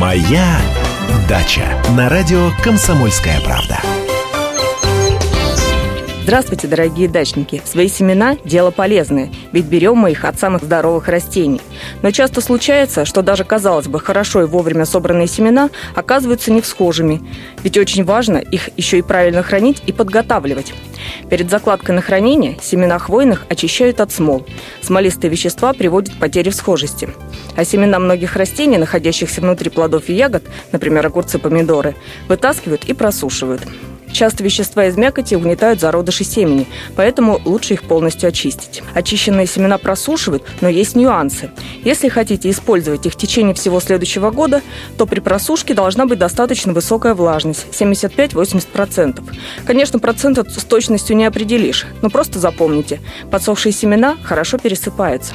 Моя дача на радио Комсомольская правда. Здравствуйте, дорогие дачники! Свои семена – дело полезное, ведь берем мы их от самых здоровых растений. Но часто случается, что даже, казалось бы, хорошо и вовремя собранные семена оказываются не всхожими, ведь очень важно их еще и правильно хранить и подготавливать. Перед закладкой на хранение семена хвойных очищают от смол. Смолистые вещества приводят к потере всхожести. А семена многих растений, находящихся внутри плодов и ягод, например, огурцы, помидоры, вытаскивают и просушивают. Часто вещества из мякоти угнетают зародыши семени, поэтому лучше их полностью очистить. Очищенные семена просушивают, но есть нюансы. Если хотите использовать их в течение всего следующего года, то при просушке должна быть достаточно высокая влажность – 75-80%. Конечно, процент с точностью не определишь, но просто запомните – подсохшие семена хорошо пересыпаются.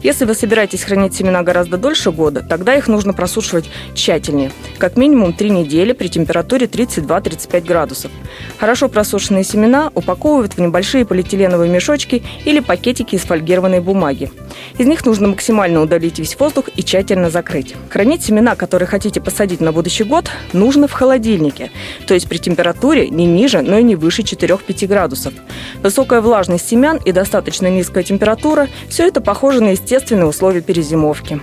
Если вы собираетесь хранить семена гораздо дольше года, тогда их нужно просушивать тщательнее, как минимум 3 недели при температуре 32-35 градусов. Хорошо просушенные семена упаковывают в небольшие полиэтиленовые мешочки или пакетики из фольгированной бумаги. Из них нужно максимально удалить весь воздух и тщательно закрыть. Хранить семена, которые хотите посадить на будущий год, нужно в холодильнике, то есть при температуре не ниже, но и не выше 4-5 градусов. Высокая влажность семян и достаточно низкая температура – все это похоже на естественные условия перезимовки.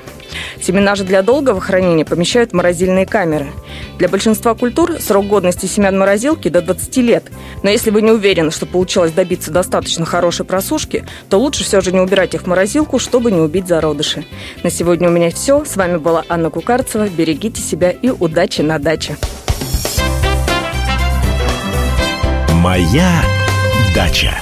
Семена же для долгого хранения помещают в морозильные камеры. Для большинства культур срок годности семян морозилки до 20 лет. Но если вы не уверены, что получилось добиться достаточно хорошей просушки, то лучше все же не убирать их в морозилку, чтобы не убить зародыши. На сегодня у меня все. С вами была Анна Кукарцева. Берегите себя и удачи на даче. Моя дача.